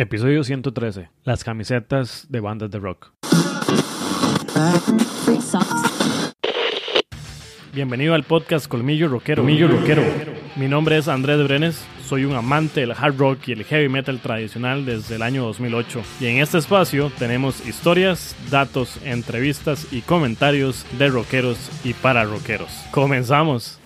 Episodio 113. Las camisetas de bandas de rock. Bienvenido al podcast Colmillo Rockero. Colmillo Rockero. Mi nombre es Andrés Brenes. Soy un amante del hard rock y el heavy metal tradicional desde el año 2008. Y en este espacio tenemos historias, datos, entrevistas y comentarios de rockeros y para rockeros. Comenzamos.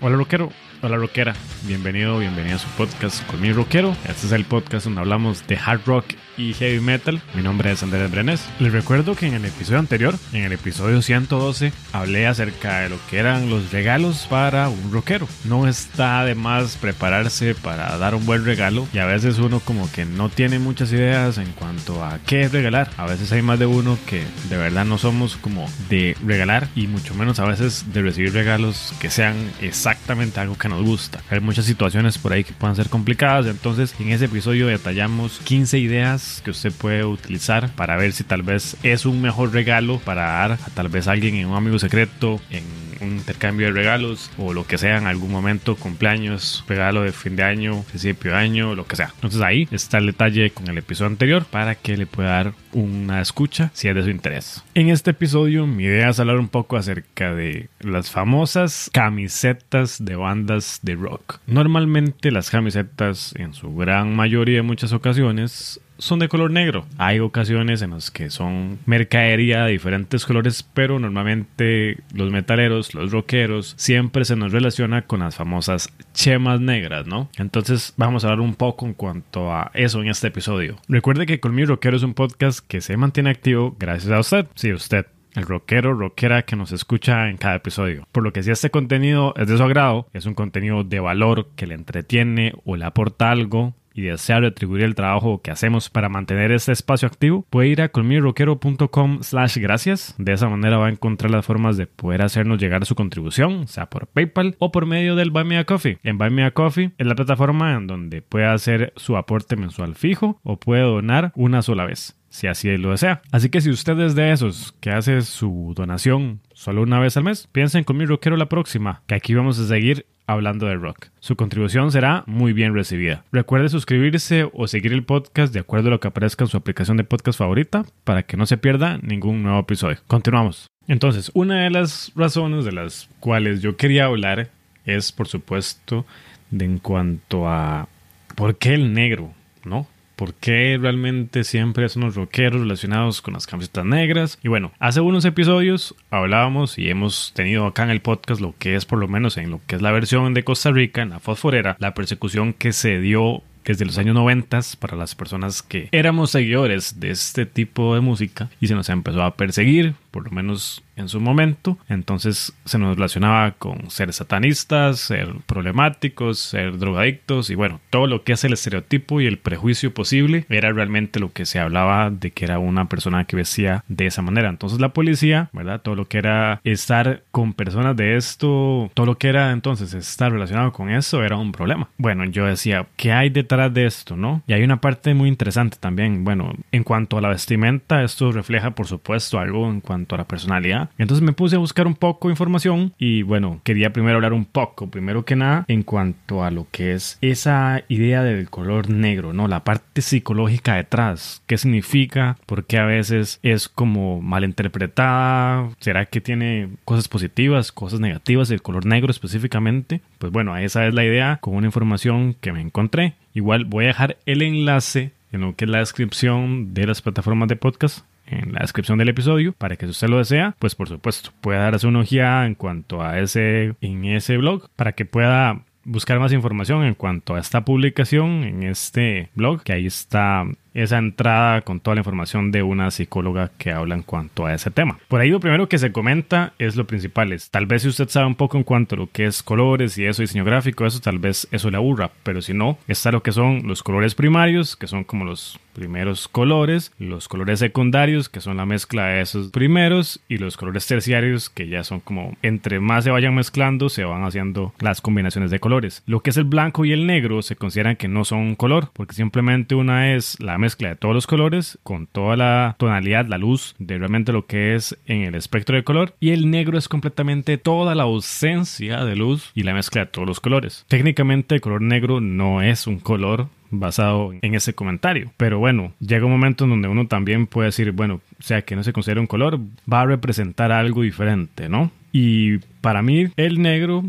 Hola rockero. Hola rockera, bienvenido, bienvenido a su podcast con mi rockero. Este es el podcast donde hablamos de hard rock y heavy metal. Mi nombre es Andrés Brenes. Les recuerdo que en el episodio anterior, en el episodio 112, hablé acerca de lo que eran los regalos para un rockero. No está de más prepararse para dar un buen regalo y a veces uno como que no tiene muchas ideas en cuanto a qué regalar. A veces hay más de uno que de verdad no somos como de regalar y mucho menos a veces de recibir regalos que sean exactamente algo que nos gusta. Hay muchas situaciones por ahí que puedan ser complicadas, entonces en ese episodio detallamos 15 ideas que usted puede utilizar para ver si tal vez es un mejor regalo para dar a tal vez alguien en un amigo secreto, en un intercambio de regalos o lo que sea en algún momento, cumpleaños, regalo de fin de año, principio de año, lo que sea. Entonces ahí está el detalle con el episodio anterior para que le pueda dar una escucha si es de su interés. En este episodio mi idea es hablar un poco acerca de las famosas camisetas de bandas de rock. Normalmente las camisetas en su gran mayoría de muchas ocasiones son de color negro. Hay ocasiones en las que son mercadería de diferentes colores, pero normalmente los metaleros, los rockeros, siempre se nos relaciona con las famosas chemas negras, ¿no? Entonces vamos a hablar un poco en cuanto a eso en este episodio. Recuerde que Con mi Rockero es un podcast que se mantiene activo gracias a usted. Sí, usted el rockero, rockera que nos escucha en cada episodio. Por lo que si este contenido es de su agrado, es un contenido de valor que le entretiene o le aporta algo, y desea retribuir el trabajo que hacemos para mantener este espacio activo, puede ir a colmirroquero.com slash gracias. De esa manera va a encontrar las formas de poder hacernos llegar su contribución, sea por PayPal o por medio del Buy Me a Coffee. En Buy Me a Coffee es la plataforma en donde puede hacer su aporte mensual fijo o puede donar una sola vez si así lo desea. Así que si usted es de esos que hace su donación solo una vez al mes, piensen con mi rockero la próxima, que aquí vamos a seguir hablando de rock. Su contribución será muy bien recibida. Recuerde suscribirse o seguir el podcast de acuerdo a lo que aparezca en su aplicación de podcast favorita para que no se pierda ningún nuevo episodio. Continuamos. Entonces, una de las razones de las cuales yo quería hablar es, por supuesto, de en cuanto a por qué el negro, ¿no? Por qué realmente siempre son los rockeros relacionados con las camisetas negras. Y bueno, hace unos episodios hablábamos y hemos tenido acá en el podcast lo que es por lo menos en lo que es la versión de Costa Rica, en la fosforera, la persecución que se dio desde los años 90 para las personas que éramos seguidores de este tipo de música y se nos empezó a perseguir, por lo menos en su momento. Entonces se nos relacionaba con ser satanistas, ser problemáticos, ser drogadictos y bueno, todo lo que es el estereotipo y el prejuicio posible era realmente lo que se hablaba de que era una persona que vestía de esa manera. Entonces la policía, ¿verdad? Todo lo que era estar con personas de esto, todo lo que era entonces estar relacionado con eso era un problema. Bueno, yo decía, ¿qué hay detrás de esto, no? Y hay una parte muy interesante también. Bueno, en cuanto a la vestimenta, esto refleja por supuesto algo en cuanto a la personalidad entonces me puse a buscar un poco de información y bueno, quería primero hablar un poco, primero que nada, en cuanto a lo que es esa idea del color negro, ¿no? La parte psicológica detrás, qué significa, por qué a veces es como malinterpretada, será que tiene cosas positivas, cosas negativas el color negro específicamente. Pues bueno, esa es la idea con una información que me encontré. Igual voy a dejar el enlace en lo que es la descripción de las plataformas de podcast en la descripción del episodio para que si usted lo desea, pues por supuesto pueda darse una ojeada en cuanto a ese en ese blog para que pueda buscar más información en cuanto a esta publicación en este blog que ahí está esa entrada con toda la información de una psicóloga que habla en cuanto a ese tema. Por ahí lo primero que se comenta es lo principal. Es, tal vez si usted sabe un poco en cuanto a lo que es colores y eso, diseño gráfico, eso tal vez eso le aburra, pero si no, está lo que son los colores primarios, que son como los primeros colores, los colores secundarios, que son la mezcla de esos primeros, y los colores terciarios, que ya son como entre más se vayan mezclando, se van haciendo las combinaciones de colores. Lo que es el blanco y el negro se consideran que no son un color, porque simplemente una es la mezcla de todos los colores con toda la tonalidad, la luz de realmente lo que es en el espectro de color, y el negro es completamente toda la ausencia de luz y la mezcla de todos los colores. Técnicamente el color negro no es un color basado en ese comentario. Pero bueno, llega un momento en donde uno también puede decir, bueno, sea que no se considera un color, va a representar algo diferente, ¿no? Y para mí el negro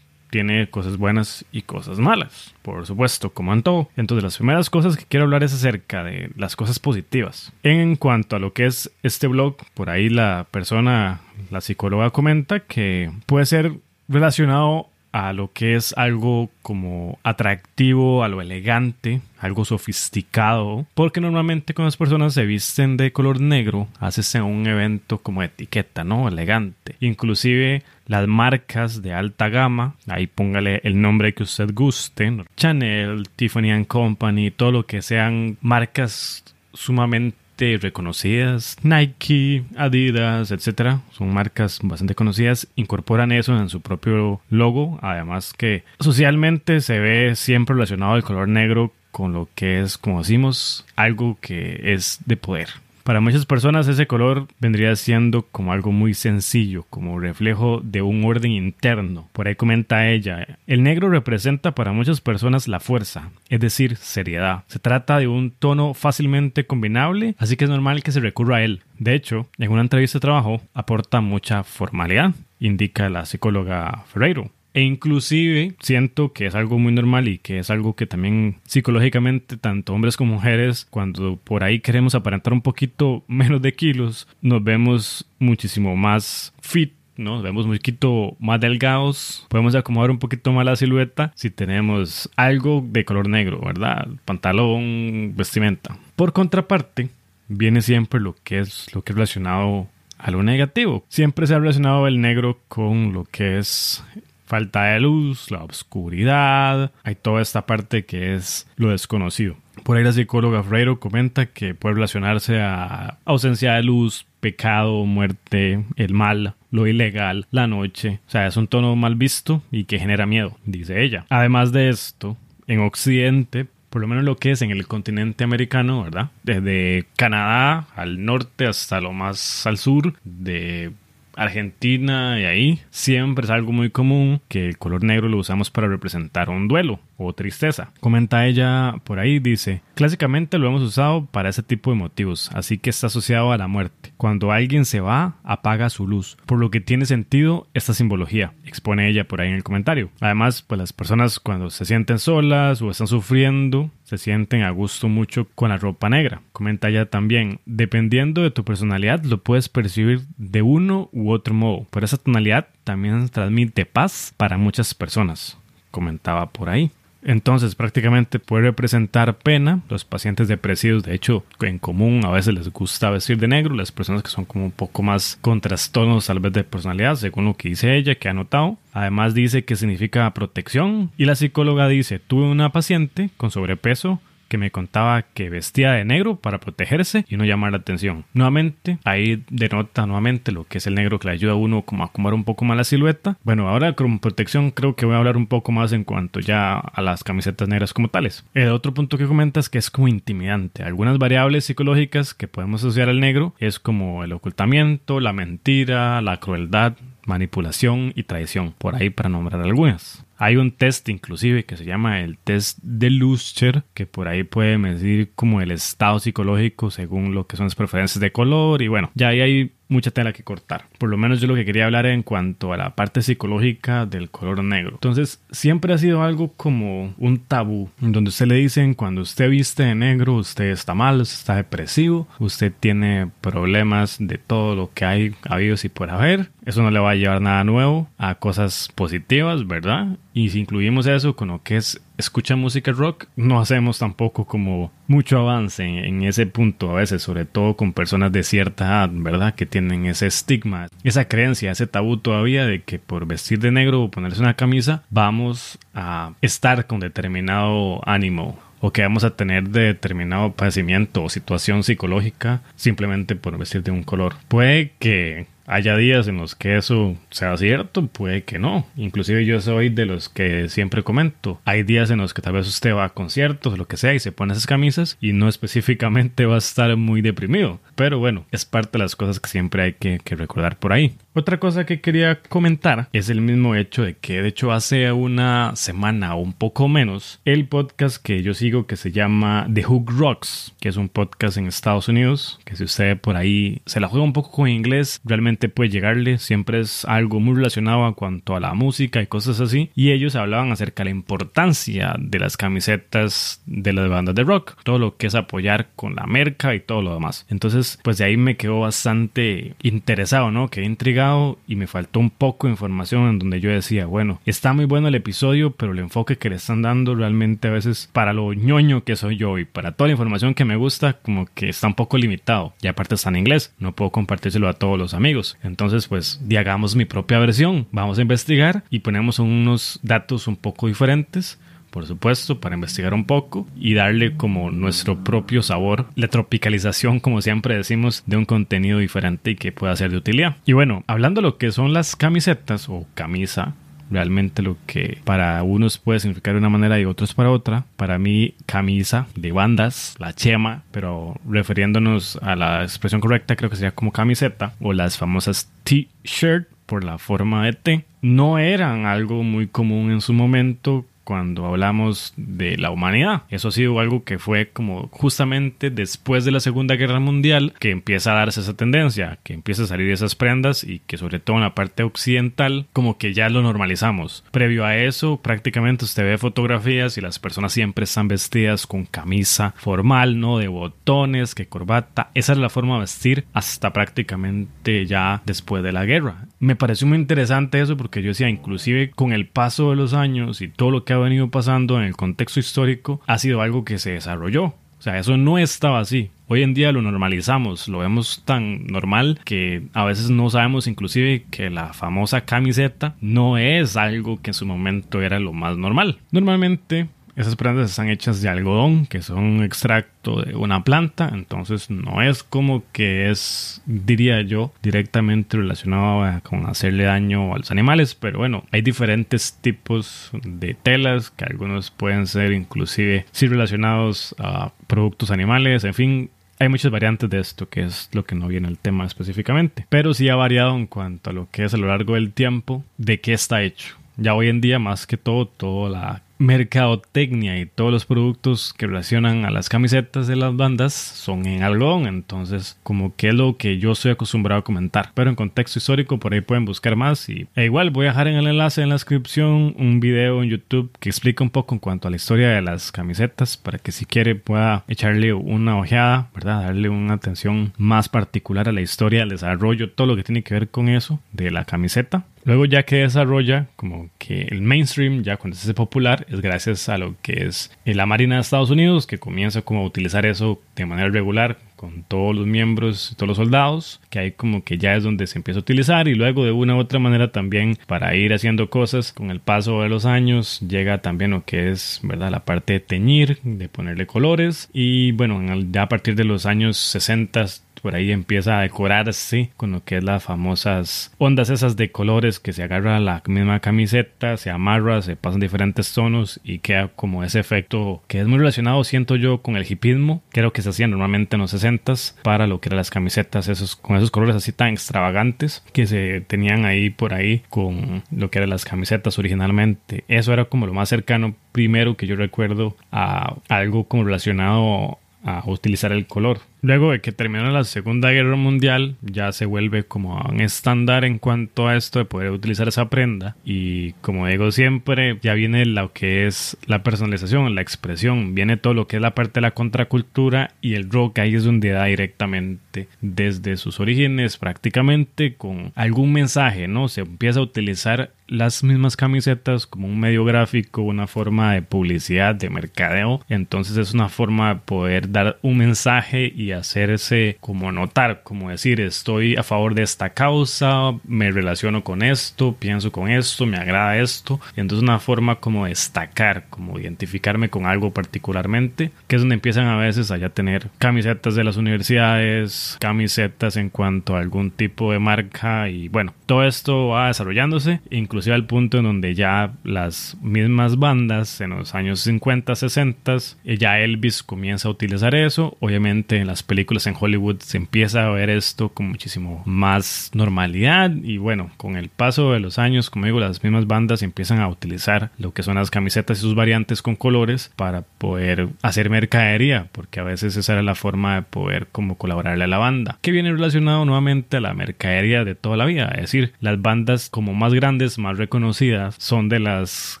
tiene cosas buenas y cosas malas, por supuesto, como en todo. Entonces, las primeras cosas que quiero hablar es acerca de las cosas positivas. En cuanto a lo que es este blog, por ahí la persona, la psicóloga comenta que puede ser relacionado a lo que es algo como atractivo, a lo elegante, algo sofisticado, porque normalmente cuando las personas se visten de color negro, haces un evento como etiqueta, ¿no? Elegante. Inclusive las marcas de alta gama, ahí póngale el nombre que usted guste, Chanel, Tiffany Company, todo lo que sean marcas sumamente reconocidas, Nike, Adidas, etcétera, son marcas bastante conocidas, incorporan eso en su propio logo, además que socialmente se ve siempre relacionado el color negro con lo que es, como decimos, algo que es de poder. Para muchas personas ese color vendría siendo como algo muy sencillo, como reflejo de un orden interno. Por ahí comenta ella, el negro representa para muchas personas la fuerza, es decir, seriedad. Se trata de un tono fácilmente combinable, así que es normal que se recurra a él. De hecho, en una entrevista de trabajo aporta mucha formalidad, indica la psicóloga Ferreiro. E inclusive siento que es algo muy normal y que es algo que también psicológicamente tanto hombres como mujeres cuando por ahí queremos aparentar un poquito menos de kilos nos vemos muchísimo más fit ¿no? Nos vemos un poquito más delgados, podemos acomodar un poquito más la silueta si tenemos algo de color negro, ¿verdad? Pantalón, vestimenta. Por contraparte, viene siempre lo que es lo que es relacionado a lo negativo. Siempre se ha relacionado el negro con lo que es falta de luz, la oscuridad, hay toda esta parte que es lo desconocido. Por ahí la psicóloga Freiro comenta que puede relacionarse a ausencia de luz, pecado, muerte, el mal, lo ilegal, la noche. O sea, es un tono mal visto y que genera miedo, dice ella. Además de esto, en Occidente, por lo menos lo que es en el continente americano, ¿verdad? Desde Canadá al norte hasta lo más al sur, de Argentina y ahí, siempre es algo muy común que el color negro lo usamos para representar un duelo o tristeza. Comenta ella por ahí, dice, clásicamente lo hemos usado para ese tipo de motivos, así que está asociado a la muerte. Cuando alguien se va, apaga su luz, por lo que tiene sentido esta simbología, expone ella por ahí en el comentario. Además, pues las personas cuando se sienten solas o están sufriendo, se sienten a gusto mucho con la ropa negra. Comenta ella también, dependiendo de tu personalidad lo puedes percibir de uno u otro modo, pero esa tonalidad también transmite paz para muchas personas, comentaba por ahí. Entonces prácticamente puede representar pena. Los pacientes depresivos, de hecho, en común a veces les gusta vestir de negro. Las personas que son como un poco más contrastonos tal vez de personalidad, según lo que dice ella, que ha notado. Además dice que significa protección. Y la psicóloga dice, tuve una paciente con sobrepeso que me contaba que vestía de negro para protegerse y no llamar la atención. Nuevamente, ahí denota nuevamente lo que es el negro que le ayuda a uno como a acomodar un poco más la silueta. Bueno, ahora con protección creo que voy a hablar un poco más en cuanto ya a las camisetas negras como tales. El otro punto que comentas es que es como intimidante. Algunas variables psicológicas que podemos asociar al negro es como el ocultamiento, la mentira, la crueldad, manipulación y traición, por ahí para nombrar algunas. Hay un test inclusive que se llama el test de Luscher, que por ahí puede medir como el estado psicológico según lo que son las preferencias de color y bueno, ya ahí hay mucha tela que cortar. Por lo menos yo lo que quería hablar en cuanto a la parte psicológica del color negro. Entonces, siempre ha sido algo como un tabú, donde usted le dicen cuando usted viste de negro, usted está mal, usted está depresivo, usted tiene problemas de todo lo que hay habido y por haber. Eso no le va a llevar nada nuevo a cosas positivas, ¿verdad? Y si incluimos eso con lo que es escucha música rock, no hacemos tampoco como mucho avance en, ese punto a veces, sobre todo con personas de cierta edad, ¿verdad? Que tienen ese estigma, esa creencia, ese tabú todavía de que por vestir de negro o ponerse una camisa vamos a estar con determinado ánimo o que vamos a tener determinado padecimiento o situación psicológica simplemente por vestir de un color. Puede que haya días en los que eso sea cierto, puede que no. Inclusive yo soy de los que siempre comento. Hay días en los que tal vez usted va a conciertos, lo que sea, y se pone esas camisas y no específicamente va a estar muy deprimido. Pero bueno, es parte de las cosas que siempre hay que, que recordar por ahí. Otra cosa que quería comentar es el mismo hecho de que de hecho hace una semana o un poco menos el podcast que yo sigo que se llama The Hook Rocks, que es un podcast en Estados Unidos, que si usted por ahí se la juega un poco con inglés, realmente puede llegarle, siempre es algo muy relacionado a cuanto a la música y cosas así, y ellos hablaban acerca de la importancia de las camisetas de las bandas de rock, todo lo que es apoyar con la merca y todo lo demás. Entonces, pues de ahí me quedó bastante interesado, ¿no? Quedé intrigado y me faltó un poco de información en donde yo decía, bueno, está muy bueno el episodio, pero el enfoque que le están dando realmente a veces para lo ñoño que soy yo y para toda la información que me gusta, como que está un poco limitado. Y aparte está en inglés, no puedo compartírselo a todos los amigos. Entonces, pues, hagamos mi propia versión. Vamos a investigar y ponemos unos datos un poco diferentes por supuesto, para investigar un poco y darle como nuestro propio sabor, la tropicalización, como siempre decimos, de un contenido diferente y que pueda ser de utilidad. Y bueno, hablando de lo que son las camisetas o camisa, realmente lo que para unos puede significar de una manera y otros para otra. Para mí, camisa de bandas, la chema, pero refiriéndonos a la expresión correcta, creo que sería como camiseta o las famosas t-shirt por la forma de T, no eran algo muy común en su momento cuando hablamos de la humanidad. Eso ha sido algo que fue como justamente después de la Segunda Guerra Mundial que empieza a darse esa tendencia, que empieza a salir esas prendas y que sobre todo en la parte occidental como que ya lo normalizamos. Previo a eso prácticamente usted ve fotografías y las personas siempre están vestidas con camisa formal, ¿no? De botones, que corbata. Esa es la forma de vestir hasta prácticamente ya después de la guerra. Me pareció muy interesante eso porque yo decía, inclusive con el paso de los años y todo lo que ha venido pasando en el contexto histórico ha sido algo que se desarrolló. O sea, eso no estaba así. Hoy en día lo normalizamos, lo vemos tan normal que a veces no sabemos inclusive que la famosa camiseta no es algo que en su momento era lo más normal. Normalmente esas prendas están hechas de algodón, que son un extracto de una planta, entonces no es como que es, diría yo, directamente relacionado con hacerle daño a los animales, pero bueno, hay diferentes tipos de telas que algunos pueden ser inclusive sí relacionados a productos animales, en fin, hay muchas variantes de esto, que es lo que no viene al tema específicamente. Pero sí ha variado en cuanto a lo que es a lo largo del tiempo, de qué está hecho. Ya hoy en día, más que todo, toda la mercadotecnia y todos los productos que relacionan a las camisetas de las bandas son en algodón, entonces como que es lo que yo estoy acostumbrado a comentar, pero en contexto histórico por ahí pueden buscar más y e igual voy a dejar en el enlace en la descripción un video en YouTube que explica un poco en cuanto a la historia de las camisetas para que si quiere pueda echarle una ojeada, ¿verdad? Darle una atención más particular a la historia, al desarrollo, todo lo que tiene que ver con eso de la camiseta. Luego ya que desarrolla como que el mainstream, ya cuando se hace popular, es gracias a lo que es la Marina de Estados Unidos, que comienza como a utilizar eso de manera regular con todos los miembros, todos los soldados, que ahí como que ya es donde se empieza a utilizar y luego de una u otra manera también para ir haciendo cosas con el paso de los años llega también lo que es, ¿verdad? La parte de teñir, de ponerle colores y bueno, ya a partir de los años 60 por ahí empieza a decorarse con lo que es las famosas ondas esas de colores que se agarra la misma camiseta, se amarra, se pasan diferentes tonos y queda como ese efecto que es muy relacionado, siento yo, con el hipismo. Creo que se hacía normalmente en los 60s para lo que eran las camisetas, esos, con esos colores así tan extravagantes que se tenían ahí por ahí con lo que eran las camisetas originalmente. Eso era como lo más cercano primero que yo recuerdo a algo como relacionado a utilizar el color. Luego de que terminó la Segunda Guerra Mundial, ya se vuelve como un estándar en cuanto a esto de poder utilizar esa prenda. Y como digo siempre, ya viene lo que es la personalización, la expresión, viene todo lo que es la parte de la contracultura y el rock ahí es donde da directamente desde sus orígenes prácticamente con algún mensaje, ¿no? Se empieza a utilizar las mismas camisetas como un medio gráfico, una forma de publicidad, de mercadeo. Entonces es una forma de poder dar un mensaje y hacerse como notar, como decir, estoy a favor de esta causa, me relaciono con esto, pienso con esto, me agrada esto. Y entonces una forma como destacar, como identificarme con algo particularmente, que es donde empiezan a veces a ya tener camisetas de las universidades, camisetas en cuanto a algún tipo de marca y bueno, todo esto va desarrollándose, inclusive al punto en donde ya las mismas bandas en los años 50, 60, ya Elvis comienza a utilizar eso, obviamente en las películas en Hollywood se empieza a ver esto con muchísimo más normalidad y bueno, con el paso de los años, como digo, las mismas bandas empiezan a utilizar lo que son las camisetas y sus variantes con colores para poder hacer mercadería, porque a veces esa era la forma de poder como colaborarle a la banda, que viene relacionado nuevamente a la mercadería de toda la vida, es decir, las bandas como más grandes, más reconocidas, son de las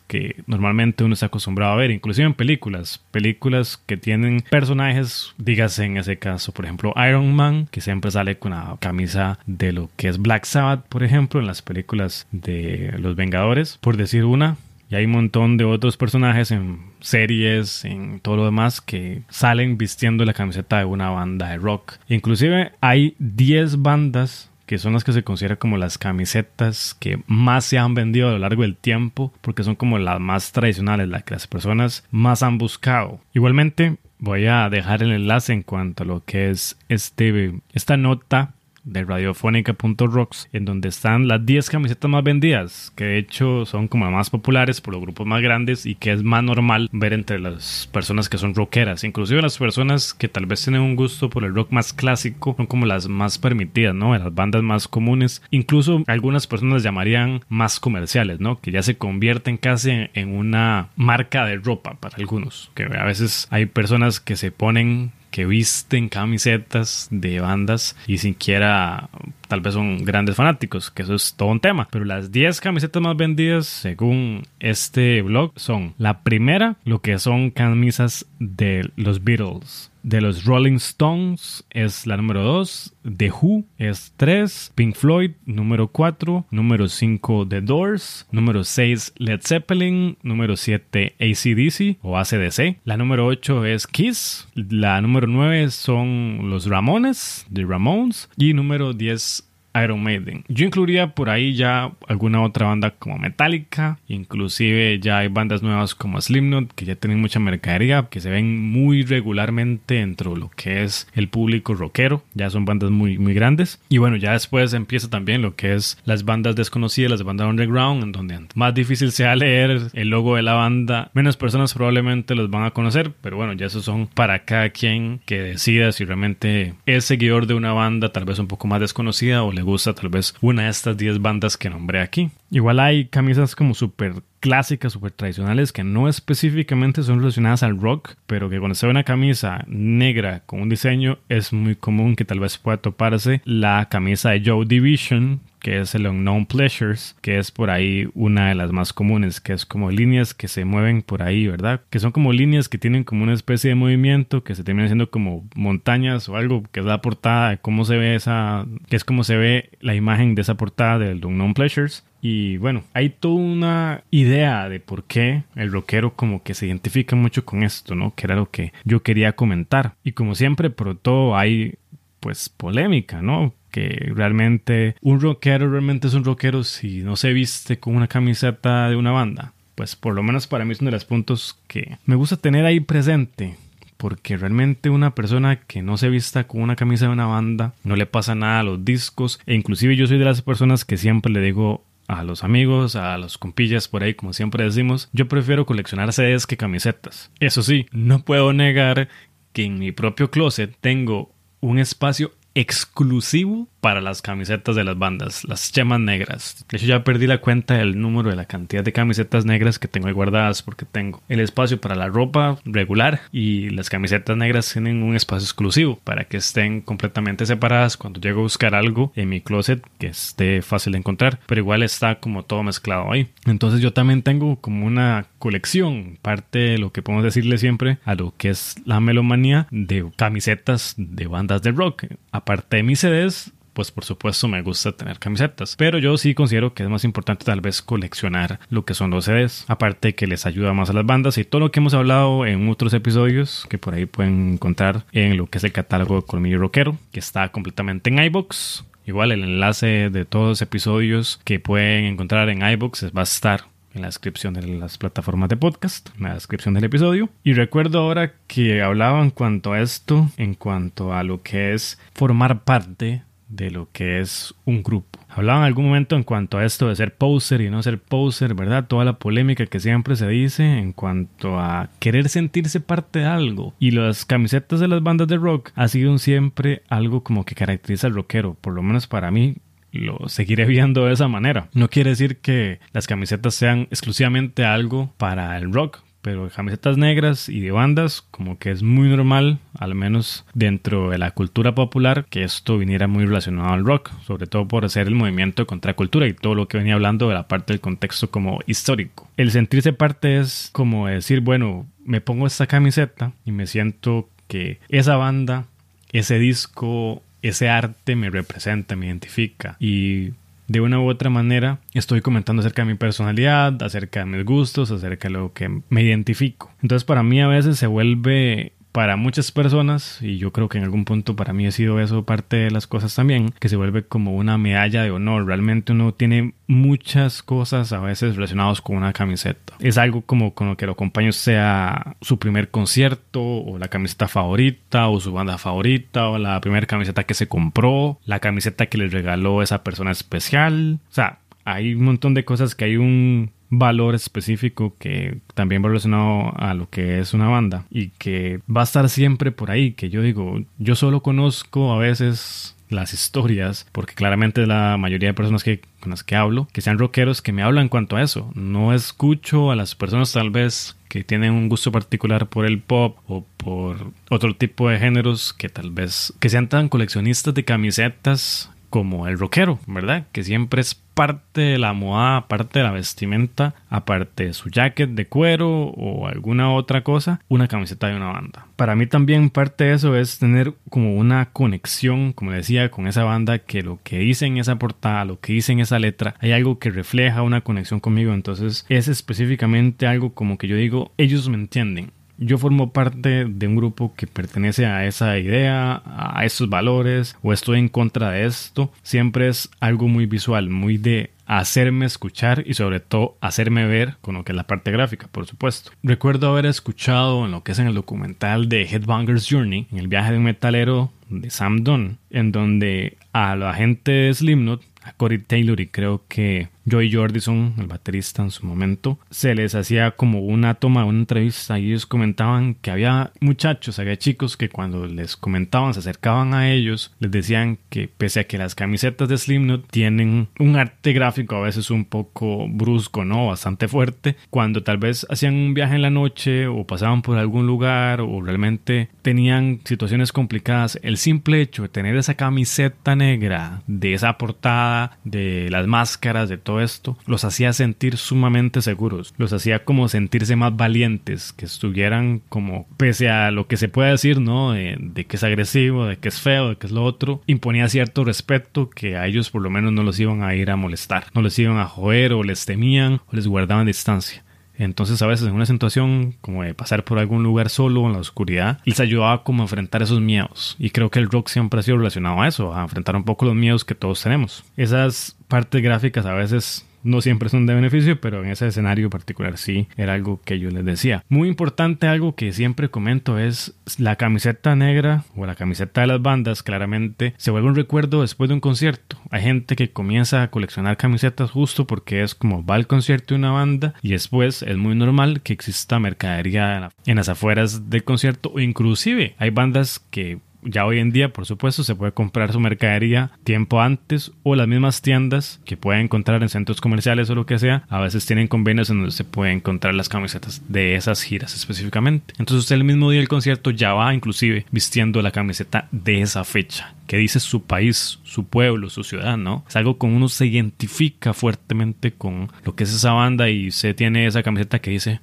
que normalmente uno está acostumbrado a ver, inclusive en películas, películas que tienen personajes, dígase en ese caso, por ejemplo, Iron Man, que siempre sale con la camisa de lo que es Black Sabbath, por ejemplo, en las películas de los Vengadores, por decir una, y hay un montón de otros personajes en series, en todo lo demás, que salen vistiendo la camiseta de una banda de rock. Inclusive hay 10 bandas que son las que se consideran como las camisetas que más se han vendido a lo largo del tiempo, porque son como las más tradicionales, las que las personas más han buscado. Igualmente, voy a dejar el enlace en cuanto a lo que es este, esta nota de radiofónica.rocks, en donde están las 10 camisetas más vendidas, que de hecho son como las más populares por los grupos más grandes y que es más normal ver entre las personas que son rockeras. Inclusive las personas que tal vez tienen un gusto por el rock más clásico son como las más permitidas, ¿no? Las bandas más comunes. Incluso algunas personas llamarían más comerciales, ¿no? Que ya se convierten casi en una marca de ropa para algunos. Que a veces hay personas que se ponen que visten camisetas de bandas y siquiera tal vez son grandes fanáticos, que eso es todo un tema. Pero las 10 camisetas más vendidas, según este blog, son la primera, lo que son camisas de los Beatles. De los Rolling Stones es la número 2, The Who es 3, Pink Floyd número 4, número 5 The Doors, número 6 Led Zeppelin, número 7 ACDC o ACDC, la número 8 es Kiss, la número 9 son los Ramones, The Ramones y número 10 Iron Maiden. Yo incluiría por ahí ya alguna otra banda como Metallica, inclusive ya hay bandas nuevas como Slipknot que ya tienen mucha mercadería, que se ven muy regularmente dentro de lo que es el público rockero, ya son bandas muy muy grandes. Y bueno, ya después empieza también lo que es las bandas desconocidas, las bandas underground, en donde más difícil sea leer el logo de la banda, menos personas probablemente los van a conocer, pero bueno, ya esos son para cada quien que decida si realmente es seguidor de una banda tal vez un poco más desconocida o le gusta tal vez una de estas 10 bandas que nombré aquí. Igual hay camisas como súper clásicas, súper tradicionales que no específicamente son relacionadas al rock, pero que cuando se ve una camisa negra con un diseño es muy común que tal vez pueda toparse la camisa de Joe Division que es el Unknown Pleasures, que es por ahí una de las más comunes, que es como líneas que se mueven por ahí, ¿verdad? Que son como líneas que tienen como una especie de movimiento, que se terminan siendo como montañas o algo, que es la portada de cómo se ve esa, que es como se ve la imagen de esa portada del Unknown Pleasures. Y bueno, hay toda una idea de por qué el rockero como que se identifica mucho con esto, ¿no? Que era lo que yo quería comentar. Y como siempre, por todo hay pues polémica, ¿no? Que realmente un rockero realmente es un rockero si no se viste con una camiseta de una banda. Pues por lo menos para mí es uno de los puntos que me gusta tener ahí presente. Porque realmente una persona que no se vista con una camisa de una banda no le pasa nada a los discos. E inclusive yo soy de las personas que siempre le digo a los amigos, a los compillas por ahí, como siempre decimos, yo prefiero coleccionar CDs que camisetas. Eso sí, no puedo negar que en mi propio closet tengo un espacio exclusivo para las camisetas de las bandas, las chemas negras. De hecho, ya perdí la cuenta del número de la cantidad de camisetas negras que tengo ahí guardadas porque tengo el espacio para la ropa regular y las camisetas negras tienen un espacio exclusivo para que estén completamente separadas cuando llego a buscar algo en mi closet que esté fácil de encontrar, pero igual está como todo mezclado ahí. Entonces yo también tengo como una colección, parte de lo que podemos decirle siempre a lo que es la melomanía de camisetas de bandas de rock. Aparte de mis CDs, pues por supuesto me gusta tener camisetas. Pero yo sí considero que es más importante tal vez coleccionar lo que son los CDs. Aparte que les ayuda más a las bandas y todo lo que hemos hablado en otros episodios que por ahí pueden encontrar en lo que es el catálogo de Colmillo Rockero, que está completamente en iBox. Igual el enlace de todos los episodios que pueden encontrar en iBox va a estar en la descripción de las plataformas de podcast, en la descripción del episodio. Y recuerdo ahora que hablaba en cuanto a esto, en cuanto a lo que es formar parte de lo que es un grupo. Hablaba en algún momento en cuanto a esto de ser poser y no ser poser, ¿verdad? Toda la polémica que siempre se dice en cuanto a querer sentirse parte de algo. Y las camisetas de las bandas de rock ha sido siempre algo como que caracteriza al rockero, por lo menos para mí lo seguiré viendo de esa manera. No quiere decir que las camisetas sean exclusivamente algo para el rock, pero camisetas negras y de bandas como que es muy normal, al menos dentro de la cultura popular, que esto viniera muy relacionado al rock, sobre todo por hacer el movimiento de contracultura y todo lo que venía hablando de la parte del contexto como histórico. El sentirse parte es como decir, bueno, me pongo esta camiseta y me siento que esa banda, ese disco, ese arte me representa, me identifica y de una u otra manera estoy comentando acerca de mi personalidad, acerca de mis gustos, acerca de lo que me identifico. Entonces para mí a veces se vuelve para muchas personas, y yo creo que en algún punto para mí ha sido eso parte de las cosas también, que se vuelve como una medalla de honor. Realmente uno tiene muchas cosas a veces relacionadas con una camiseta. Es algo como con lo que lo acompaña sea su primer concierto, o la camiseta favorita, o su banda favorita, o la primera camiseta que se compró, la camiseta que le regaló esa persona especial. O sea, hay un montón de cosas que hay un valor específico que también va relacionado a lo que es una banda y que va a estar siempre por ahí, que yo digo, yo solo conozco a veces las historias, porque claramente la mayoría de personas que, con las que hablo, que sean rockeros, que me hablan en cuanto a eso. No escucho a las personas tal vez que tienen un gusto particular por el pop o por otro tipo de géneros que tal vez que sean tan coleccionistas de camisetas como el rockero, ¿verdad? Que siempre es parte de la moda, parte de la vestimenta, aparte de su jacket de cuero o alguna otra cosa, una camiseta de una banda. Para mí también parte de eso es tener como una conexión, como decía, con esa banda que lo que dice en esa portada, lo que dice en esa letra, hay algo que refleja una conexión conmigo. Entonces es específicamente algo como que yo digo, ellos me entienden yo formo parte de un grupo que pertenece a esa idea, a esos valores, o estoy en contra de esto, siempre es algo muy visual, muy de hacerme escuchar y sobre todo hacerme ver con lo que es la parte gráfica, por supuesto. Recuerdo haber escuchado en lo que es en el documental de Headbanger's Journey, en el viaje de un metalero de Sam Dunn, en donde a la gente de Slipknot, a Corey Taylor y creo que Joey Jordison, el baterista en su momento, se les hacía como una toma, una entrevista y ellos comentaban que había muchachos, había chicos que cuando les comentaban, se acercaban a ellos, les decían que pese a que las camisetas de Slipknot tienen un arte gráfico a veces un poco brusco, ¿no? Bastante fuerte, cuando tal vez hacían un viaje en la noche o pasaban por algún lugar o realmente tenían situaciones complicadas, el simple hecho de tener esa camiseta negra, de esa portada, de las máscaras, de todo esto, los hacía sentir sumamente seguros, los hacía como sentirse más valientes, que estuvieran como, pese a lo que se puede decir, ¿no? De, que es agresivo, de que es feo, de que es lo otro, imponía cierto respeto que a ellos por lo menos no los iban a ir a molestar, no les iban a joder o les temían o les guardaban distancia. Entonces a veces en una situación como de pasar por algún lugar solo en la oscuridad, les ayudaba como a enfrentar esos miedos. Y creo que el rock siempre ha sido relacionado a eso, a enfrentar un poco los miedos que todos tenemos. Esas partes gráficas a veces no siempre son de beneficio, pero en ese escenario particular sí era algo que yo les decía. Muy importante algo que siempre comento es la camiseta negra o la camiseta de las bandas claramente se vuelve un recuerdo después de un concierto. Hay gente que comienza a coleccionar camisetas justo porque es como va al concierto de una banda y después es muy normal que exista mercadería en las afueras del concierto o inclusive hay bandas que ya hoy en día, por supuesto, se puede comprar su mercadería tiempo antes o las mismas tiendas que pueden encontrar en centros comerciales o lo que sea, a veces tienen convenios en donde se puede encontrar las camisetas de esas giras específicamente. Entonces usted el mismo día del concierto ya va inclusive vistiendo la camiseta de esa fecha que dice su país, su pueblo, su ciudad, ¿no? Es algo con uno se identifica fuertemente con lo que es esa banda y se tiene esa camiseta que dice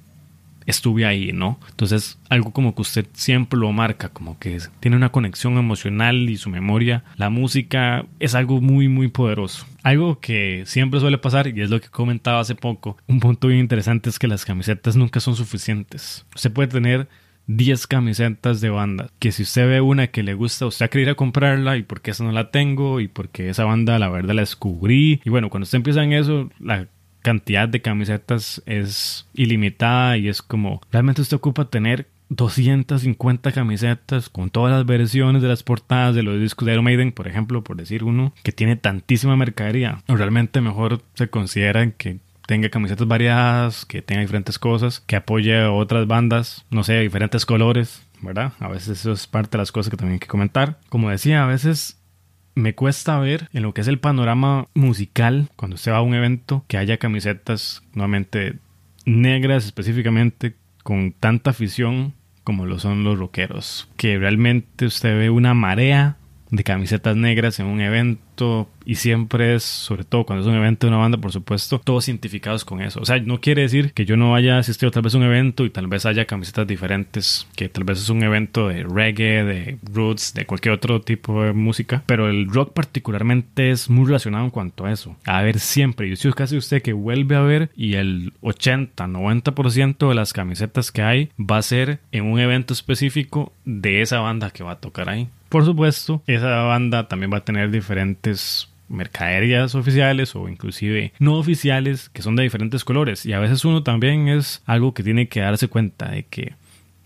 estuve ahí, ¿no? Entonces, algo como que usted siempre lo marca, como que tiene una conexión emocional y su memoria. La música es algo muy, muy poderoso. Algo que siempre suele pasar, y es lo que comentaba hace poco, un punto bien interesante es que las camisetas nunca son suficientes. Usted puede tener 10 camisetas de banda. Que si usted ve una que le gusta, usted quiere ir a comprarla y porque esa no la tengo y porque esa banda la verdad la descubrí. Y bueno, cuando usted empieza en eso, la cantidad de camisetas es ilimitada y es como realmente usted ocupa tener 250 camisetas con todas las versiones de las portadas de los discos de Iron Maiden, por ejemplo, por decir uno, que tiene tantísima mercadería. O realmente mejor se considera que tenga camisetas variadas, que tenga diferentes cosas, que apoye a otras bandas, no sé, diferentes colores, ¿verdad? A veces eso es parte de las cosas que también hay que comentar. Como decía, a veces me cuesta ver en lo que es el panorama musical, cuando usted va a un evento, que haya camisetas nuevamente negras específicamente, con tanta afición como lo son los rockeros. Que realmente usted ve una marea de camisetas negras en un evento y siempre es, sobre todo cuando es un evento de una banda, por supuesto, todos identificados con eso. O sea, no quiere decir que yo no haya asistido tal vez a un evento y tal vez haya camisetas diferentes, que tal vez es un evento de reggae, de roots, de cualquier otro tipo de música, pero el rock particularmente es muy relacionado en cuanto a eso. A ver siempre, y si es casi usted que vuelve a ver y el 80, 90% de las camisetas que hay va a ser en un evento específico de esa banda que va a tocar ahí. Por supuesto, esa banda también va a tener diferentes mercaderías oficiales o inclusive no oficiales que son de diferentes colores. Y a veces uno también es algo que tiene que darse cuenta de que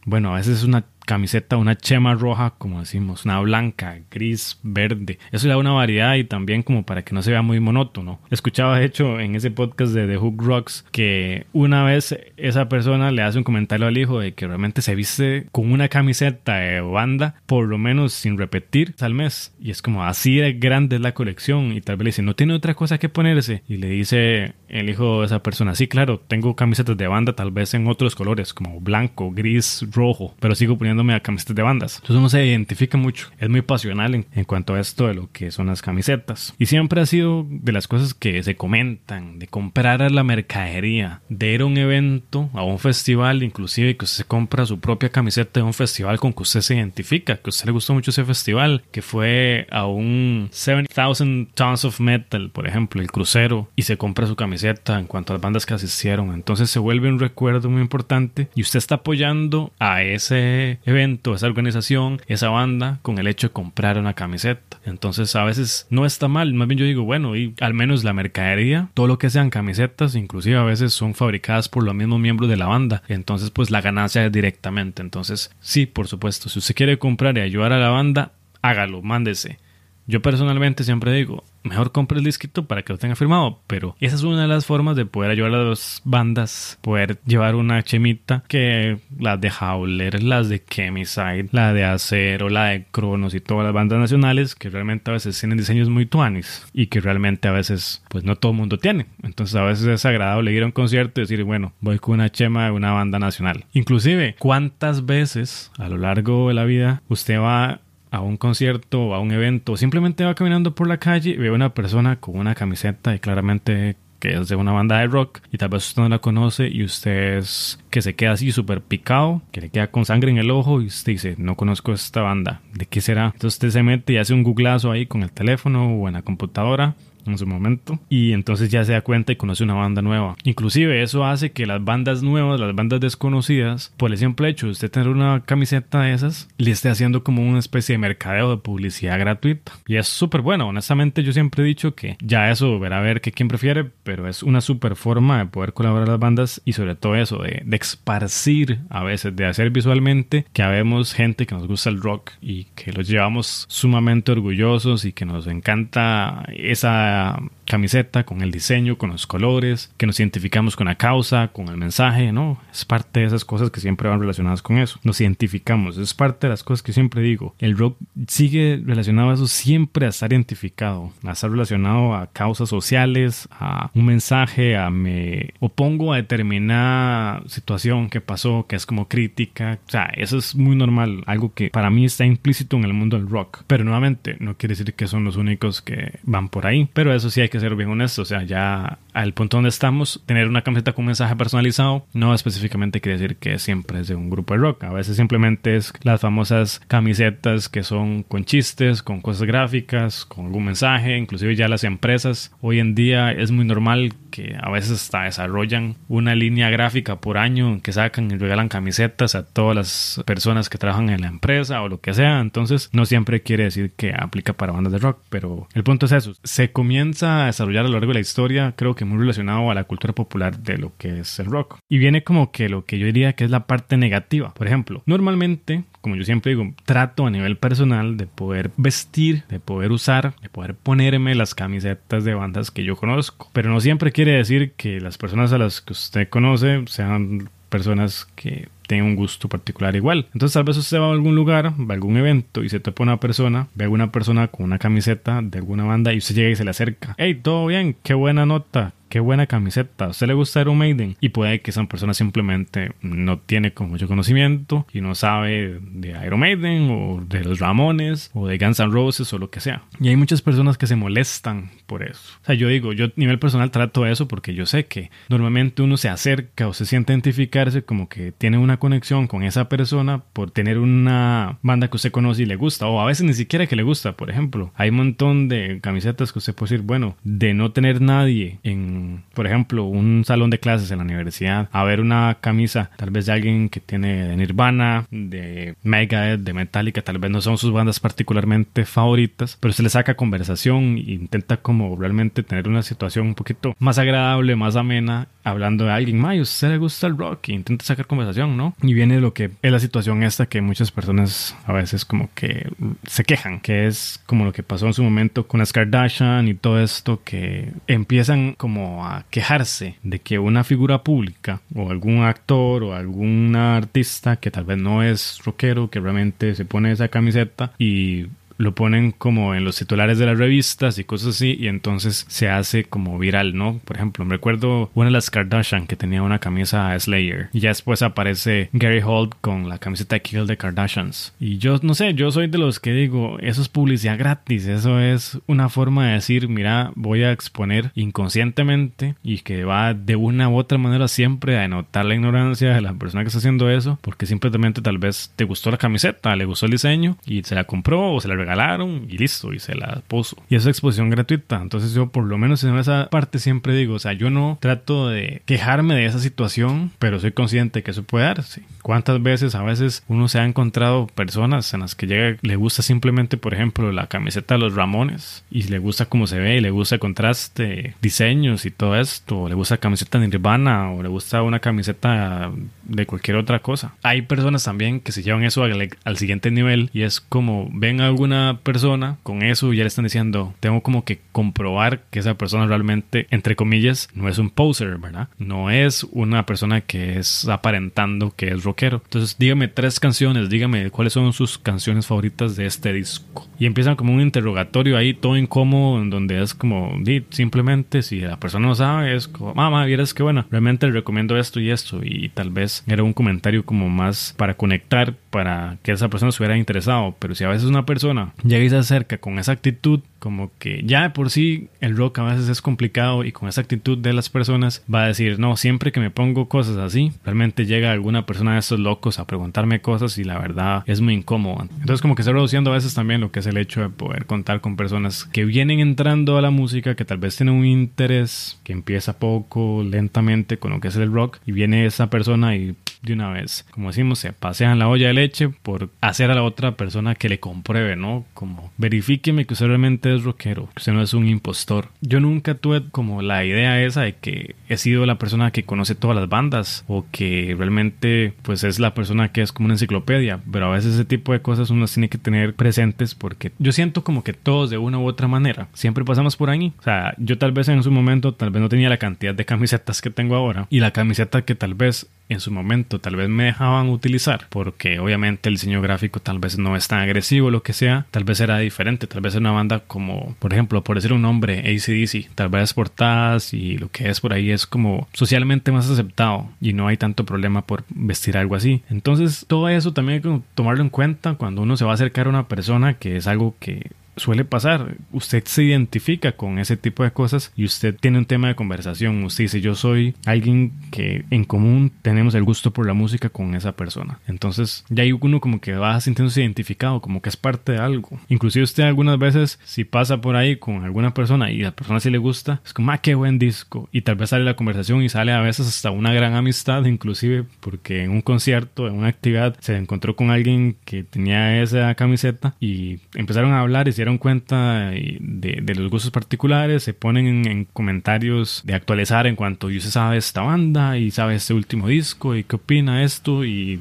bueno a veces es una camiseta, una chema roja, como decimos, una blanca, gris, verde. Eso le da una variedad y también como para que no se vea muy monótono. Escuchaba, de hecho, en ese podcast de The Hook Rocks que una vez esa persona le hace un comentario al hijo de que realmente se viste con una camiseta de banda, por lo menos sin repetir, al mes. Y es como así de grande es la colección. Y tal vez le dice, no tiene otra cosa que ponerse. Y le dice el hijo de esa persona, sí, claro, tengo camisetas de banda, tal vez en otros colores, como blanco, gris, rojo, pero sigo poniendo a camisetas de bandas. Entonces uno se identifica mucho. Es muy pasional en, en, cuanto a esto de lo que son las camisetas. Y siempre ha sido de las cosas que se comentan, de comprar a la mercadería, de ir a un evento, a un festival, inclusive que usted compra su propia camiseta de un festival con que usted se identifica, que a usted le gustó mucho ese festival, que fue a un 7000 Tons of Metal, por ejemplo, el crucero, y se compra su camiseta en cuanto a las bandas que asistieron. Entonces se vuelve un recuerdo muy importante y usted está apoyando a ese evento, esa organización, esa banda, con el hecho de comprar una camiseta. Entonces a veces no está mal, más bien yo digo, bueno, y al menos la mercadería, todo lo que sean camisetas, inclusive a veces son fabricadas por los mismos miembros de la banda. Entonces pues la ganancia es directamente. Entonces sí, por supuesto, si usted quiere comprar y ayudar a la banda, hágalo, mándese. Yo personalmente siempre digo, mejor compre el disquito para que lo tenga firmado. Pero esa es una de las formas de poder ayudar a las bandas, poder llevar una chemita que las de Howler, las de Chemiside, la de Acero, la de Cronos y todas las bandas nacionales que realmente a veces tienen diseños muy tuanis y que realmente a veces pues no todo el mundo tiene. Entonces a veces es agradable ir a un concierto y decir, bueno, voy con una chema de una banda nacional. Inclusive, ¿cuántas veces a lo largo de la vida usted va a un concierto o a un evento, simplemente va caminando por la calle y ve a una persona con una camiseta y claramente que es de una banda de rock y tal vez usted no la conoce y usted es que se queda así súper picado, que le queda con sangre en el ojo y usted dice, no conozco esta banda, ¿de qué será? Entonces usted se mete y hace un googlazo ahí con el teléfono o en la computadora en su momento y entonces ya se da cuenta y conoce una banda nueva. Inclusive eso hace que las bandas nuevas, las bandas desconocidas, por el simple hecho de usted tener una camiseta de esas, le esté haciendo como una especie de mercadeo de publicidad gratuita. Y es súper bueno, honestamente yo siempre he dicho que ya eso verá a ver que quién prefiere, pero es una súper forma de poder colaborar las bandas y sobre todo eso, de, de esparcir a veces, de hacer visualmente que habemos gente que nos gusta el rock y que los llevamos sumamente orgullosos y que nos encanta esa Um, camiseta, con el diseño, con los colores, que nos identificamos con la causa, con el mensaje, ¿no? Es parte de esas cosas que siempre van relacionadas con eso. Nos identificamos, es parte de las cosas que siempre digo. El rock sigue relacionado a eso siempre a estar identificado, a estar relacionado a causas sociales, a un mensaje, a me opongo a determinada situación que pasó, que es como crítica. O sea, eso es muy normal, algo que para mí está implícito en el mundo del rock. Pero nuevamente, no quiere decir que son los únicos que van por ahí pero eso sí hay que ser bien honesto, o sea, ya al punto donde estamos, tener una camiseta con un mensaje personalizado no específicamente quiere decir que siempre es de un grupo de rock. A veces simplemente es las famosas camisetas que son con chistes, con cosas gráficas, con algún mensaje. Inclusive ya las empresas hoy en día es muy normal que a veces hasta desarrollan una línea gráfica por año que sacan y regalan camisetas a todas las personas que trabajan en la empresa o lo que sea. Entonces no siempre quiere decir que aplica para bandas de rock, pero el punto es eso. Se comienza a desarrollar a lo largo de la historia, creo que muy relacionado a la cultura popular de lo que es el rock. Y viene como que lo que yo diría que es la parte negativa. Por ejemplo, normalmente como yo siempre digo, trato a nivel personal de poder vestir, de poder usar, de poder ponerme las camisetas de bandas que yo conozco. Pero no siempre quiere decir que las personas a las que usted conoce sean personas que tengan un gusto particular igual. Entonces tal vez usted va a algún lugar, va a algún evento y se topa una persona, ve a una persona con una camiseta de alguna banda y usted llega y se le acerca. Hey, todo bien, qué buena nota, qué buena camiseta, ¿a usted le gusta Iron Maiden? Y puede que esa persona simplemente no tiene como mucho conocimiento y no sabe de Iron Maiden o de los Ramones o de Guns N' Roses o lo que sea. Y hay muchas personas que se molestan por eso. O sea, yo digo, yo a nivel personal trato eso porque yo sé que normalmente uno se acerca o se siente identificarse como que tiene una conexión con esa persona por tener una banda que usted conoce y le gusta o a veces ni siquiera que le gusta, por ejemplo. Hay un montón de camisetas que usted puede decir, bueno, de no tener nadie en por ejemplo, un salón de clases en la universidad, a ver una camisa tal vez de alguien que tiene de Nirvana, de Megadeth, de Metallica, tal vez no son sus bandas particularmente favoritas, pero se le saca conversación e intenta como realmente tener una situación un poquito más agradable, más amena, hablando de alguien, más, usted le gusta el rock e intenta sacar conversación, ¿no? Y viene lo que es la situación esta que muchas personas a veces como que se quejan, que es como lo que pasó en su momento con las Kardashian y todo esto que empiezan como a quejarse de que una figura pública o algún actor o algún artista que tal vez no es rockero, que realmente se pone esa camiseta y lo ponen como en los titulares de las revistas y cosas así y entonces se hace como viral, ¿no? Por ejemplo, me recuerdo una de las Kardashian que tenía una camisa Slayer y ya después aparece Gary Holt con la camiseta de Kill the Kardashians y yo no sé, yo soy de los que digo, eso es publicidad gratis, eso es una forma de decir, mira, voy a exponer inconscientemente y que va de una u otra manera siempre a denotar la ignorancia de la persona que está haciendo eso porque simplemente tal vez te gustó la camiseta, le gustó el diseño y se la compró o se la regaló regalaron y listo, y se la puso. Y es exposición gratuita. Entonces yo por lo menos en esa parte siempre digo, o sea, yo no trato de quejarme de esa situación, pero soy consciente que eso puede darse. ¿Cuántas veces a veces uno se ha encontrado personas en las que llega, le gusta simplemente, por ejemplo, la camiseta de los Ramones y le gusta cómo se ve y le gusta el contraste, diseños y todo esto, o le gusta camiseta de Nirvana o le gusta una camiseta de cualquier otra cosa. Hay personas también que se llevan eso al, al siguiente nivel y es como ven a alguna persona con eso y ya le están diciendo, tengo como que comprobar que esa persona realmente, entre comillas, no es un poser, ¿verdad? No es una persona que es aparentando que es rockero. Entonces dígame tres canciones, dígame cuáles son sus canciones favoritas de este disco. Y empiezan como un interrogatorio ahí todo incómodo en donde es como, simplemente si la persona no sabe, es como, mamá, vieras que bueno, realmente le recomiendo esto y esto y tal vez era un comentario como más para conectar, para que esa persona se hubiera interesado. Pero si a veces una persona llega y se acerca con esa actitud, como que ya de por sí el rock a veces es complicado y con esa actitud de las personas va a decir, no, siempre que me pongo cosas así, realmente llega alguna persona de estos locos a preguntarme cosas y la verdad es muy incómodo. Entonces como que está reduciendo a veces también lo que es el hecho de poder contar con personas que vienen entrando a la música, que tal vez tienen un interés que empieza poco, lentamente con lo que es el rock y viene esa persona y de una vez, como decimos, se pasean la olla de leche por hacer a la otra persona que le compruebe, ¿no? Como verifíqueme que usted realmente es rockero, que usted no es un impostor. Yo nunca tuve como la idea esa de que he sido la persona que conoce todas las bandas o que realmente pues es la persona que es como una enciclopedia, pero a veces ese tipo de cosas uno tiene que tener presentes porque yo siento como que todos de una u otra manera siempre pasamos por ahí. O sea, yo tal vez en su momento tal vez no tenía la cantidad de camisetas que tengo ahora y la camiseta que tal vez en su momento tal vez me dejaban utilizar porque obviamente el diseño gráfico tal vez no es tan agresivo lo que sea tal vez era diferente tal vez una banda como por ejemplo por decir un nombre ACDC tal vez portadas y lo que es por ahí es como socialmente más aceptado y no hay tanto problema por vestir algo así. Entonces todo eso también hay que tomarlo en cuenta cuando uno se va a acercar a una persona que es algo que suele pasar. Usted se identifica con ese tipo de cosas y usted tiene un tema de conversación. Usted dice, yo soy alguien que en común tenemos el gusto por la música con esa persona. Entonces ya hay uno como que va sintiéndose identificado, como que es parte de algo. Inclusive usted algunas veces si pasa por ahí con alguna persona y la persona sí le gusta, es como, ah, qué buen disco. Y tal vez sale la conversación y sale a veces hasta una gran amistad, inclusive porque en un concierto, en una actividad, se encontró con alguien que tenía esa camiseta y empezaron a hablar se cuenta de, los gustos particulares, se ponen en, comentarios de actualizar en cuanto yo se sabe esta banda y sabe este último disco y qué opina esto y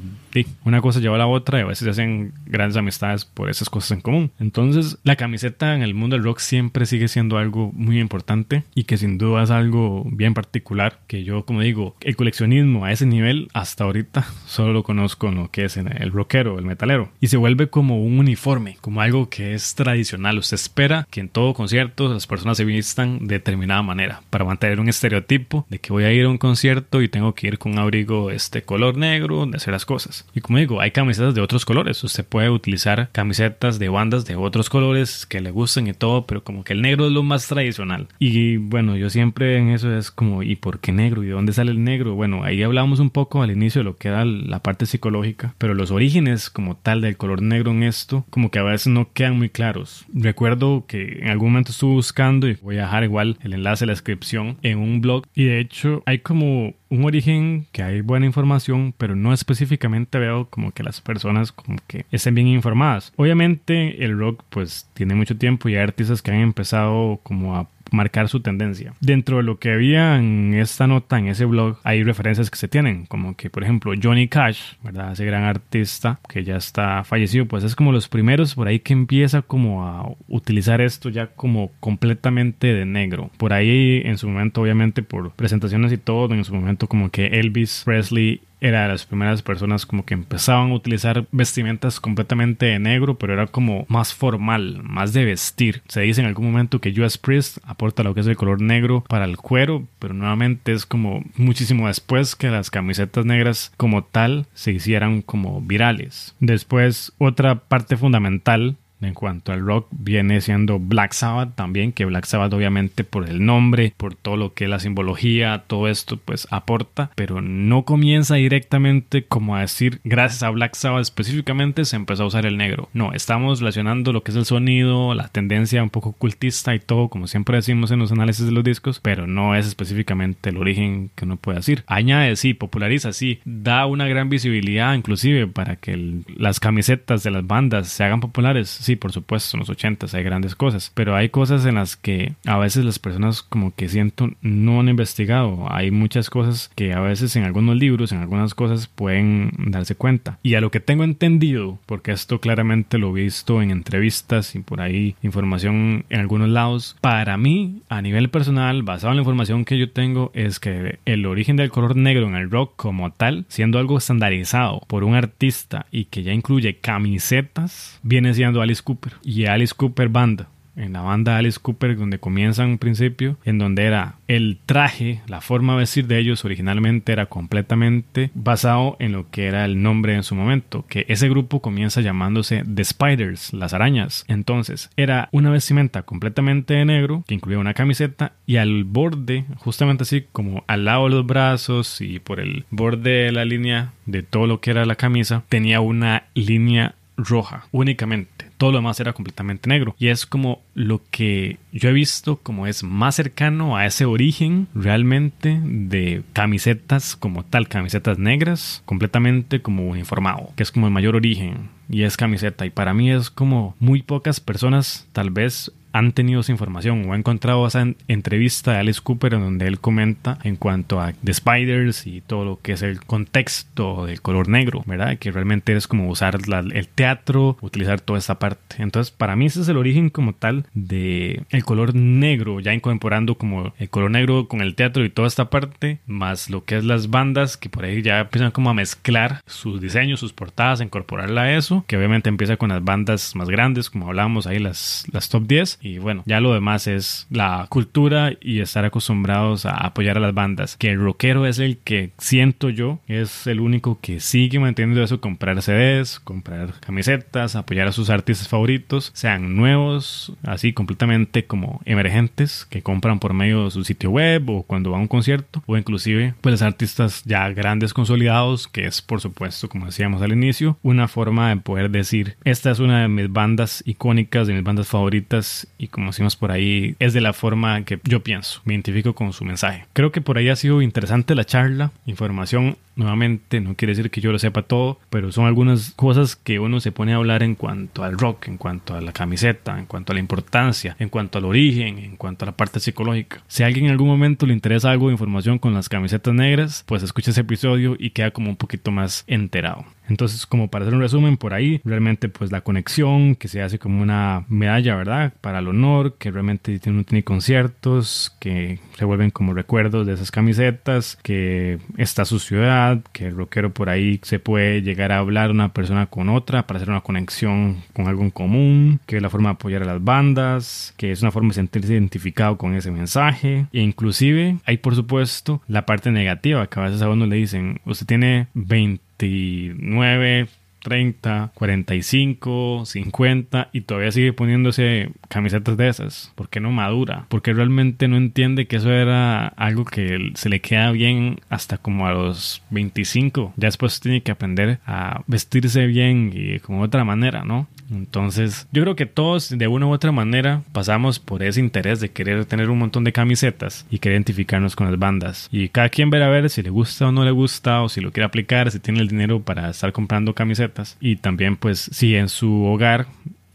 una cosa lleva a la otra y a veces se hacen grandes amistades por esas cosas en común. Entonces, la camiseta en el mundo del rock siempre sigue siendo algo muy importante y que sin duda es algo bien particular que yo, como digo, el coleccionismo a ese nivel hasta ahorita solo lo conozco en lo que es el rockero, el metalero y se vuelve como un uniforme, como algo que es tradicional. Usted espera que en todo concierto las personas se vistan de determinada manera para mantener un estereotipo de que voy a ir a un concierto y tengo que ir con un abrigo este color negro de hacer las cosas. Y como digo, hay camisetas de otros colores. Usted puede utilizar camisetas de bandas de otros colores que le gusten y todo, pero como que el negro es lo más tradicional. Y bueno, yo siempre en eso es como, ¿y por qué negro? ¿Y de dónde sale el negro? Bueno, ahí hablamos un poco al inicio de lo que era la parte psicológica, pero los orígenes como tal del color negro en esto, como que a veces no quedan muy claros. Recuerdo que en algún momento estuve buscando y voy a dejar igual el enlace a la descripción en un blog y de hecho hay como un origen que hay buena información, pero no específicamente veo como que las personas como que estén bien informadas. Obviamente el rock pues tiene mucho tiempo y hay artistas que han empezado como a marcar su tendencia. Dentro de lo que había en esta nota, en ese blog, hay referencias que se tienen, como que por ejemplo Johnny Cash, ¿verdad? Ese gran artista que ya está fallecido, pues es como los primeros por ahí que empieza como a utilizar esto ya como completamente de negro. Por ahí en su momento, obviamente por presentaciones y todo, en su momento como que Elvis Presley era de las primeras personas como que empezaban a utilizar vestimentas completamente de negro, pero era como más formal, más de vestir. Se dice en algún momento que US Priest aporta lo que es el color negro para el cuero, pero nuevamente es como muchísimo después que las camisetas negras como tal se hicieran como virales. Después, otra parte fundamental en cuanto al rock viene siendo Black Sabbath también, que Black Sabbath obviamente por el nombre, por todo lo que es la simbología, todo esto pues aporta, pero no comienza directamente como a decir gracias a Black Sabbath específicamente se empezó a usar el negro. No, estamos relacionando lo que es el sonido, la tendencia un poco ocultista y todo, como siempre decimos en los análisis de los discos, pero no es específicamente el origen que uno puede decir. Añade, sí, populariza, sí, da una gran visibilidad inclusive para que las camisetas de las bandas se hagan populares sí, por supuesto, en los 80 hay grandes cosas, pero hay cosas en las que a veces las personas como que siento no han investigado. Hay muchas cosas que a veces en algunos libros, en algunas cosas pueden darse cuenta. Y a lo que tengo entendido, porque esto claramente lo he visto en entrevistas y por ahí información en algunos lados, para mí, a nivel personal, basado en la información que yo tengo, es que el origen del color negro en el rock como tal, siendo algo estandarizado por un artista y que ya incluye camisetas, viene siendo Alice Cooper y Alice Cooper Band en la banda Alice Cooper donde comienza un principio en donde era el traje, la forma de vestir de ellos originalmente era completamente basado en lo que era el nombre en su momento, que ese grupo comienza llamándose The Spiders, las arañas. Entonces, era una vestimenta completamente de negro que incluía una camiseta y al borde, justamente así como al lado de los brazos y por el borde de la línea de todo lo que era la camisa, tenía una línea roja únicamente. Todo lo demás era completamente negro. Y es como lo que yo he visto como es más cercano a ese origen realmente de camisetas como tal, camisetas negras, completamente como uniformado, que es como el mayor origen y es camiseta. Y para mí es como muy pocas personas tal vez han tenido esa información o han encontrado esa entrevista de Alice Cooper en donde él comenta en cuanto a The Spiders y todo lo que es el contexto del color negro, ¿verdad? Que realmente es como usar el teatro, utilizar toda esta parte. Entonces, para mí ese es el origen como tal de el color negro, ya incorporando como el color negro con el teatro y toda esta parte, más lo que es las bandas que por ahí ya empiezan como a mezclar sus diseños, sus portadas, incorporarla a eso, que obviamente empieza con las bandas más grandes, como hablábamos ahí, las, las top 10, y bueno, ya lo demás es la cultura y estar acostumbrados a apoyar a las bandas. Que el rockero es el que siento yo, es el único que sigue manteniendo eso, comprar CDs, comprar camisetas, apoyar a sus artistas favoritos, sean nuevos, así completamente como emergentes, que compran por medio de su sitio web o cuando va a un concierto, o inclusive pues artistas ya grandes consolidados, que es por supuesto, como decíamos al inicio, una forma de poder decir, esta es una de mis bandas icónicas, de mis bandas favoritas y como decimos por ahí, es de la forma que yo pienso, me identifico con su mensaje. Creo que por ahí ha sido interesante la charla, información Nuevamente, no quiere decir que yo lo sepa todo, pero son algunas cosas que uno se pone a hablar en cuanto al rock, en cuanto a la camiseta, en cuanto a la importancia, en cuanto al origen, en cuanto a la parte psicológica. Si a alguien en algún momento le interesa algo de información con las camisetas negras, pues escucha ese episodio y queda como un poquito más enterado. Entonces, como para hacer un resumen por ahí, realmente pues la conexión que se hace como una medalla, ¿verdad? Para el honor, que realmente uno tiene conciertos, que se vuelven como recuerdos de esas camisetas, que está su ciudad, que el rockero por ahí se puede llegar a hablar una persona con otra para hacer una conexión con algo en común, que es la forma de apoyar a las bandas, que es una forma de sentirse identificado con ese mensaje. E inclusive hay por supuesto la parte negativa, que a veces a uno le dicen, usted tiene 20 29, 30, 45, 50 y todavía sigue poniéndose camisetas de esas. ¿Por qué no madura? Porque realmente no entiende que eso era algo que se le queda bien hasta como a los 25. Ya después tiene que aprender a vestirse bien y como otra manera, ¿no? Entonces, yo creo que todos de una u otra manera pasamos por ese interés de querer tener un montón de camisetas y querer identificarnos con las bandas. Y cada quien verá a ver si le gusta o no le gusta o si lo quiere aplicar, si tiene el dinero para estar comprando camisetas. Y también pues si en su hogar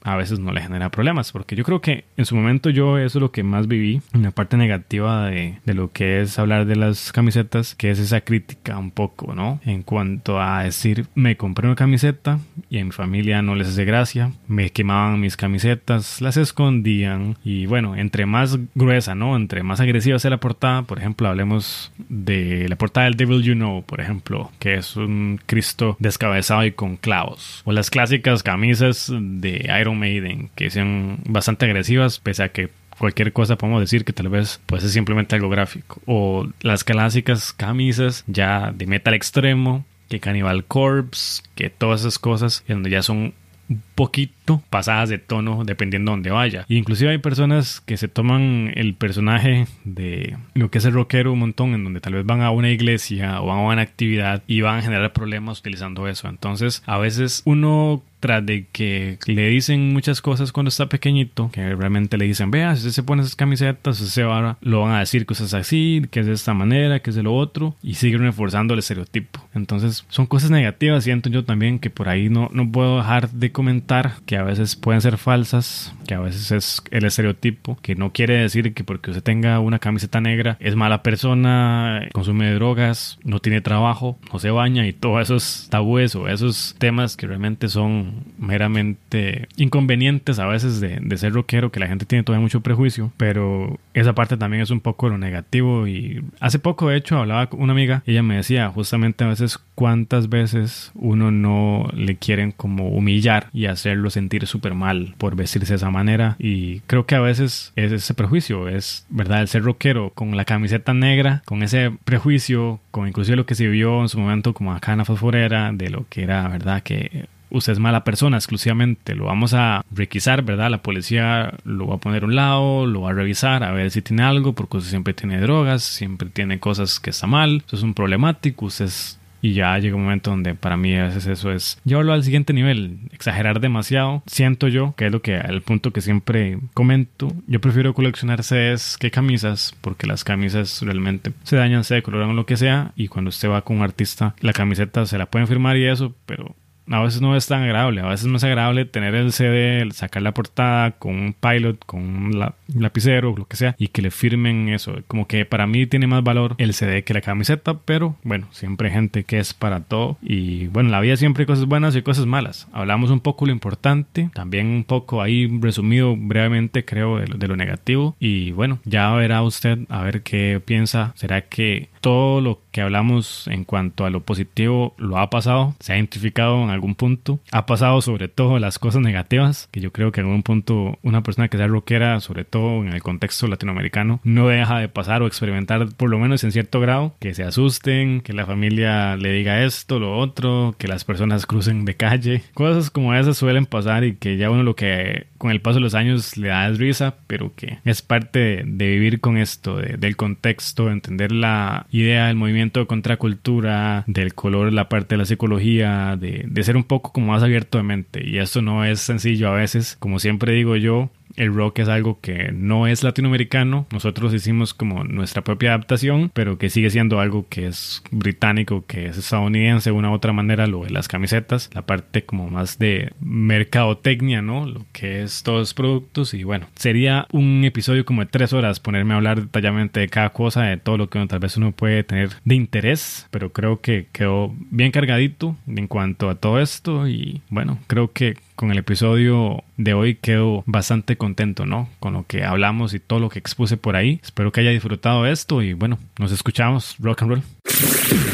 a veces no le genera problemas, porque yo creo que en su momento yo eso es lo que más viví, una parte negativa de, de, lo que es hablar de las camisetas, que es esa crítica un poco, ¿no? En cuanto a decir, me compré una camiseta y en mi familia no les hace gracia, me quemaban mis camisetas, las escondían y bueno, entre más gruesa, ¿no? Entre más agresiva sea la portada, por ejemplo, hablemos de la portada del Devil You Know, por ejemplo, que es un Cristo descabezado y con clavos, o las clásicas camisas de Iron Maiden, que sean bastante agresivas, pese a que cualquier cosa podemos decir que tal vez pues es simplemente algo gráfico. O las clásicas camisas ya de metal extremo, que Cannibal Corpse, que todas esas cosas, donde ya son un poquito pasadas de tono dependiendo de dónde vaya. inclusive hay personas que se toman el personaje de lo que es el rockero un montón, en donde tal vez van a una iglesia o van a una actividad y van a generar problemas utilizando eso. Entonces, a veces uno tras de que le dicen muchas cosas cuando está pequeñito, que realmente le dicen, vea, si usted se pone esas camisetas, usted va, lo van a decir cosas así, que es de esta manera, que es de lo otro, y siguen reforzando el estereotipo. Entonces, son cosas negativas, siento yo también que por ahí no, no puedo dejar de comentar que a veces pueden ser falsas, que a veces es el estereotipo, que no quiere decir que porque usted tenga una camiseta negra es mala persona, consume drogas, no tiene trabajo, no se baña y todos esos tabúes o esos temas que realmente son meramente inconvenientes a veces de, ser rockero, que la gente tiene todavía mucho prejuicio, pero esa parte también es un poco lo negativo. Y hace poco de hecho hablaba con una amiga ella me decía justamente a veces cuántas veces uno no le quieren como humillar y hacerlo sentir súper mal por vestirse de esa manera. Y creo que a veces es ese prejuicio, es verdad el ser rockero con la camiseta negra, con ese prejuicio, con inclusive lo que se vio en su momento como acá en la fosforera de lo que era verdad que usted es mala persona exclusivamente, lo vamos a requisar, ¿verdad? La policía lo va a poner a un lado, lo va a revisar, a ver si tiene algo, porque usted siempre tiene drogas, siempre tiene cosas que está mal, eso es un problemático, usted es y ya llega un momento donde para mí a veces eso es llevarlo al siguiente nivel, exagerar demasiado. Siento yo que es lo que el punto que siempre comento. Yo prefiero coleccionar CDs que camisas porque las camisas realmente se dañan, se decoloran lo que sea y cuando usted va con un artista la camiseta se la pueden firmar y eso, pero a veces no es tan agradable. A veces es agradable tener el CD, sacar la portada con un pilot, con un lapicero, lo que sea, y que le firmen eso. Como que para mí tiene más valor el CD que la camiseta, pero bueno, siempre hay gente que es para todo. Y bueno, en la vida siempre hay cosas buenas y cosas malas. Hablamos un poco lo importante, también un poco ahí resumido brevemente, creo, de lo negativo. Y bueno, ya verá usted a ver qué piensa. ¿Será que todo lo que hablamos en cuanto a lo positivo lo ha pasado, se ha identificado en algún punto, ha pasado sobre todo las cosas negativas, que yo creo que en algún punto una persona que sea rockera, sobre todo en el contexto latinoamericano, no deja de pasar o experimentar por lo menos en cierto grado, que se asusten, que la familia le diga esto, lo otro, que las personas crucen de calle, cosas como esas suelen pasar y que ya uno lo que con el paso de los años le da es risa, pero que es parte de, vivir con esto, del contexto, entender la idea del movimiento de contracultura, del color, la parte de la psicología, de, de ser un poco como más abierto de mente. Y eso no es sencillo a veces, como siempre digo yo, el rock es algo que no es latinoamericano. Nosotros hicimos como nuestra propia adaptación, pero que sigue siendo algo que es británico, que es estadounidense de una u otra manera, lo de las camisetas, la parte como más de mercadotecnia, ¿no? Lo que es todos productos. Y bueno, sería un episodio como de tres horas ponerme a hablar detalladamente de cada cosa, de todo lo que tal vez uno puede tener de interés, pero creo que quedó bien cargadito en cuanto a todo esto. Y bueno, creo que con el episodio de hoy quedo bastante contento, ¿no? Con lo que hablamos y todo lo que expuse por ahí. Espero que haya disfrutado esto y bueno, nos escuchamos. Rock and roll.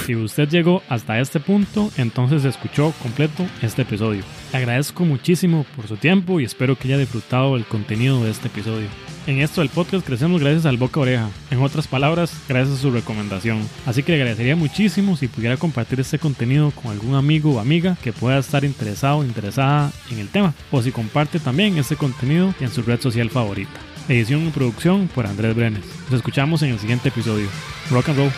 Si usted llegó hasta este punto, entonces escuchó completo este episodio. agradezco muchísimo por su tiempo y espero que haya disfrutado el contenido de este episodio. En esto del podcast crecemos gracias al boca oreja. En otras palabras, gracias a su recomendación. Así que le agradecería muchísimo si pudiera compartir este contenido con algún amigo o amiga que pueda estar interesado o interesada en el tema. O si comparte también este contenido en su red social favorita. Edición y producción por Andrés Brenes. Nos escuchamos en el siguiente episodio. Rock and roll.